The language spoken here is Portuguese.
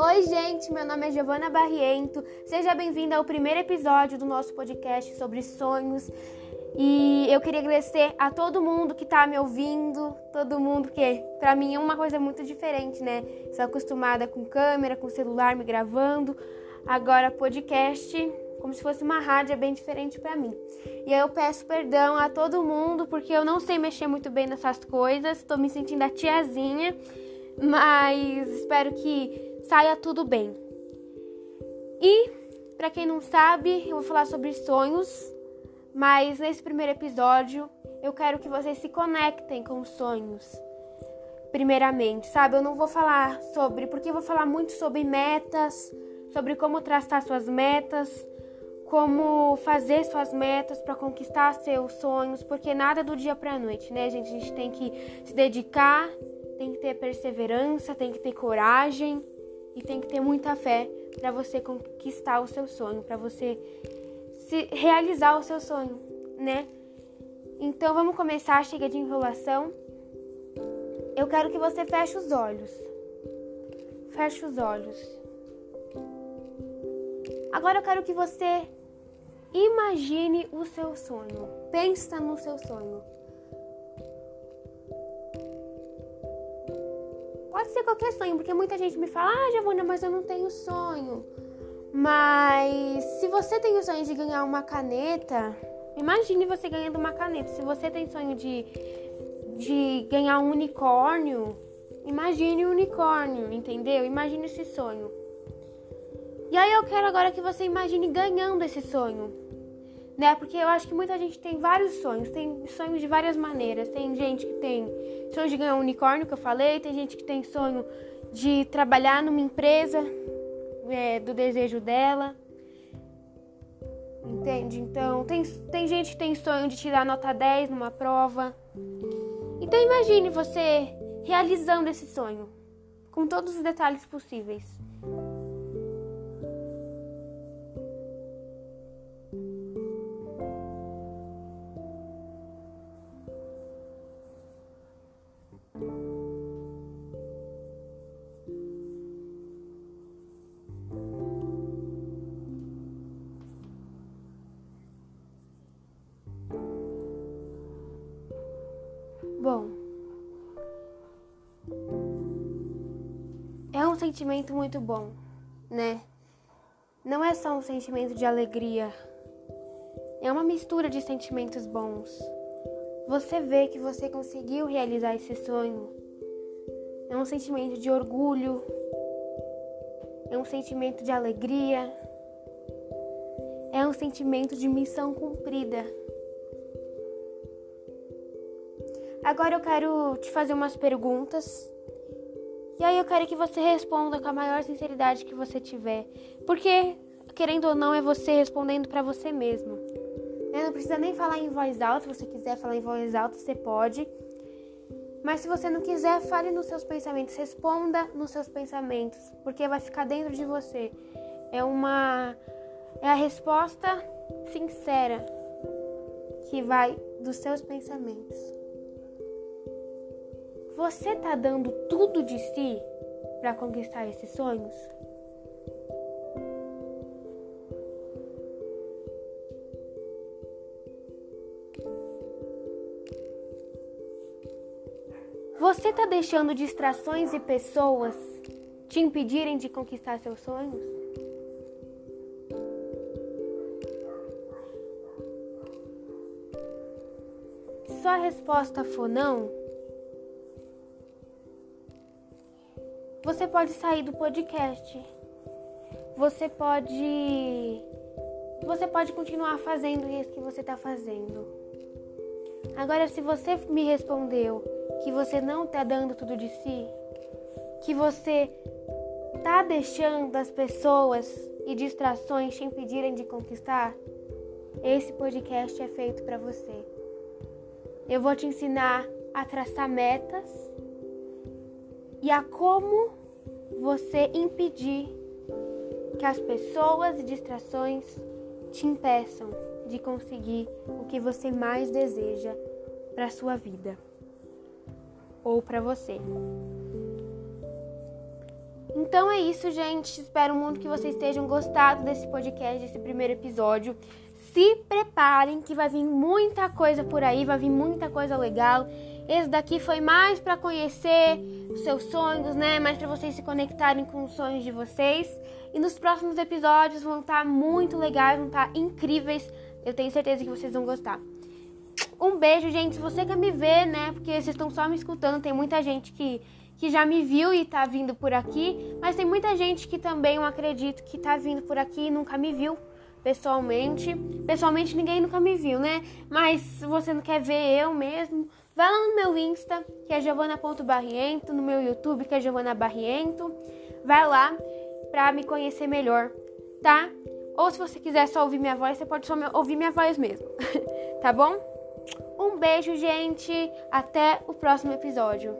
Oi, gente, meu nome é Giovana Barriento. Seja bem-vinda ao primeiro episódio do nosso podcast sobre sonhos. E eu queria agradecer a todo mundo que tá me ouvindo, todo mundo que para mim é uma coisa muito diferente, né? Sou acostumada com câmera, com celular me gravando. Agora podcast, como se fosse uma rádio, é bem diferente para mim. E aí eu peço perdão a todo mundo porque eu não sei mexer muito bem nessas coisas. Tô me sentindo a tiazinha, mas espero que saia tudo bem. E, para quem não sabe, eu vou falar sobre sonhos, mas nesse primeiro episódio eu quero que vocês se conectem com os sonhos. Primeiramente, sabe? Eu não vou falar sobre, porque eu vou falar muito sobre metas, sobre como traçar suas metas, como fazer suas metas para conquistar seus sonhos, porque nada é do dia para a noite, né, gente? A gente tem que se dedicar, tem que ter perseverança, tem que ter coragem e tem que ter muita fé para você conquistar o seu sonho, para você se realizar o seu sonho, né? Então vamos começar, chega de enrolação. Eu quero que você feche os olhos. Feche os olhos. Agora eu quero que você imagine o seu sonho. Pensa no seu sonho. Pode ser qualquer sonho, porque muita gente me fala: "Ah, Giovana, mas eu não tenho sonho". Mas se você tem o sonho de ganhar uma caneta, imagine você ganhando uma caneta. Se você tem sonho de de ganhar um unicórnio, imagine um unicórnio, entendeu? Imagine esse sonho. E aí eu quero agora que você imagine ganhando esse sonho. Né? Porque eu acho que muita gente tem vários sonhos, tem sonhos de várias maneiras. Tem gente que tem sonho de ganhar um unicórnio, que eu falei, tem gente que tem sonho de trabalhar numa empresa é, do desejo dela. Entende? Então, tem, tem gente que tem sonho de tirar nota 10 numa prova. Então, imagine você realizando esse sonho, com todos os detalhes possíveis. Bom, é um sentimento muito bom, né? Não é só um sentimento de alegria, é uma mistura de sentimentos bons. Você vê que você conseguiu realizar esse sonho. É um sentimento de orgulho, é um sentimento de alegria, é um sentimento de missão cumprida. Agora eu quero te fazer umas perguntas. E aí eu quero que você responda com a maior sinceridade que você tiver. Porque, querendo ou não, é você respondendo para você mesmo. Não precisa nem falar em voz alta. Se você quiser falar em voz alta, você pode. Mas se você não quiser, fale nos seus pensamentos. Responda nos seus pensamentos. Porque vai ficar dentro de você. É uma. É a resposta sincera que vai dos seus pensamentos. Você tá dando tudo de si para conquistar esses sonhos? Você tá deixando distrações e pessoas te impedirem de conquistar seus sonhos? Se a resposta for não, Você pode sair do podcast. Você pode. Você pode continuar fazendo isso que você está fazendo. Agora, se você me respondeu que você não está dando tudo de si, que você está deixando as pessoas e distrações te impedirem de conquistar, esse podcast é feito para você. Eu vou te ensinar a traçar metas e a como você impedir que as pessoas e distrações te impeçam de conseguir o que você mais deseja para sua vida. ou para você. Então é isso, gente. Espero muito que vocês tenham gostado desse podcast, desse primeiro episódio. Se preparem que vai vir muita coisa por aí, vai vir muita coisa legal. Esse daqui foi mais para conhecer os seus sonhos, né? Mais para vocês se conectarem com os sonhos de vocês. E nos próximos episódios vão estar tá muito legais, vão estar tá incríveis. Eu tenho certeza que vocês vão gostar. Um beijo, gente. Se você quer me ver, né? Porque vocês estão só me escutando, tem muita gente que que já me viu e tá vindo por aqui, mas tem muita gente que também eu acredito que tá vindo por aqui e nunca me viu pessoalmente. Pessoalmente ninguém nunca me viu, né? Mas se você não quer ver eu mesmo, vai lá no meu Insta, que é giovana.barriento, no meu YouTube, que é Giovana Barriento. Vai lá pra me conhecer melhor, tá? Ou se você quiser só ouvir minha voz, você pode só ouvir minha voz mesmo, tá bom? Um beijo, gente. Até o próximo episódio.